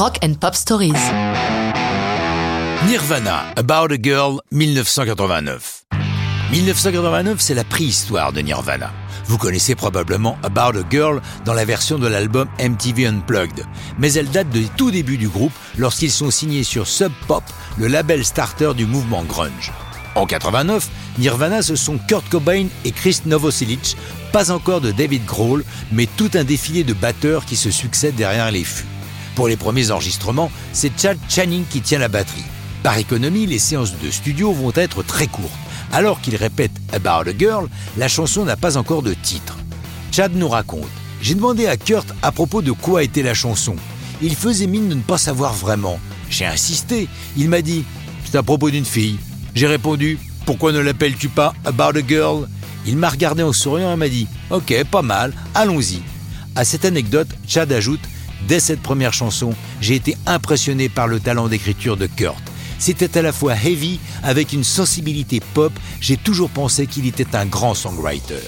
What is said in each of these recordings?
Rock and Pop Stories. Nirvana, About a Girl, 1989. 1989, c'est la préhistoire de Nirvana. Vous connaissez probablement About a Girl dans la version de l'album MTV Unplugged, mais elle date du tout début du groupe lorsqu'ils sont signés sur Sub Pop, le label starter du mouvement grunge. En 89, Nirvana ce sont Kurt Cobain et Chris Novoselic, pas encore de David Grohl, mais tout un défilé de batteurs qui se succèdent derrière les fûts. Pour les premiers enregistrements, c'est Chad Channing qui tient la batterie. Par économie, les séances de studio vont être très courtes. Alors qu'il répète About a Girl, la chanson n'a pas encore de titre. Chad nous raconte J'ai demandé à Kurt à propos de quoi était la chanson. Il faisait mine de ne pas savoir vraiment. J'ai insisté. Il m'a dit C'est à propos d'une fille. J'ai répondu Pourquoi ne l'appelles-tu pas About a Girl? Il m'a regardé en souriant et m'a dit Ok, pas mal, allons-y. À cette anecdote, Chad ajoute Dès cette première chanson, j'ai été impressionné par le talent d'écriture de Kurt. C'était à la fois heavy avec une sensibilité pop, j'ai toujours pensé qu'il était un grand songwriter.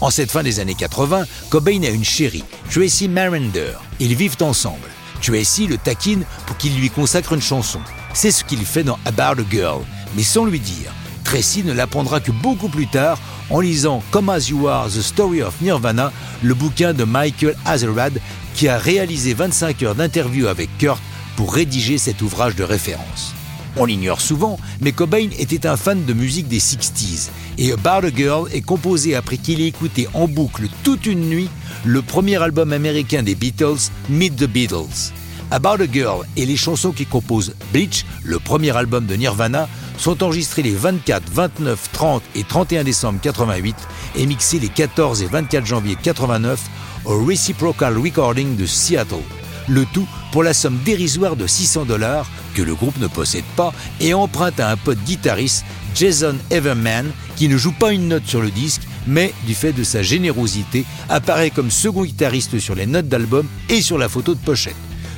En cette fin des années 80, Cobain a une chérie, Tracy Marinder. Ils vivent ensemble. Tracy le taquine pour qu'il lui consacre une chanson. C'est ce qu'il fait dans About a Girl, mais sans lui dire. Tracy ne l'apprendra que beaucoup plus tard en lisant Come As You Are, The Story of Nirvana, le bouquin de Michael Azerrad qui a réalisé 25 heures d'interview avec Kurt pour rédiger cet ouvrage de référence. On l'ignore souvent, mais Cobain était un fan de musique des 60s et About a Girl est composé après qu'il ait écouté en boucle toute une nuit le premier album américain des Beatles, Meet the Beatles. About a Girl et les chansons qui composent Bleach, le premier album de Nirvana, sont enregistrés les 24, 29, 30 et 31 décembre 88 et mixés les 14 et 24 janvier 89 au Reciprocal Recording de Seattle le tout pour la somme dérisoire de 600 dollars que le groupe ne possède pas et emprunte à un pote guitariste, Jason Everman, qui ne joue pas une note sur le disque, mais du fait de sa générosité, apparaît comme second guitariste sur les notes d'album et sur la photo de pochette.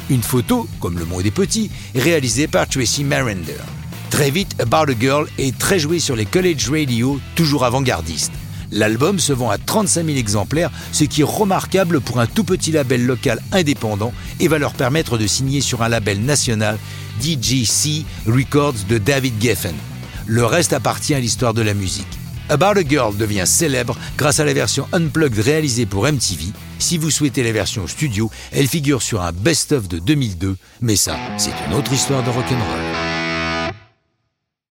Une photo, comme le monde est petit, réalisée par Tracy Marinder. Très vite, About a Girl est très joué sur les college radio, toujours avant-gardistes. L'album se vend à 35 000 exemplaires, ce qui est remarquable pour un tout petit label local indépendant et va leur permettre de signer sur un label national, DGC Records de David Geffen. Le reste appartient à l'histoire de la musique. About a Girl devient célèbre grâce à la version unplugged réalisée pour MTV. Si vous souhaitez la version studio, elle figure sur un best-of de 2002, mais ça, c'est une autre histoire de rock'n'roll.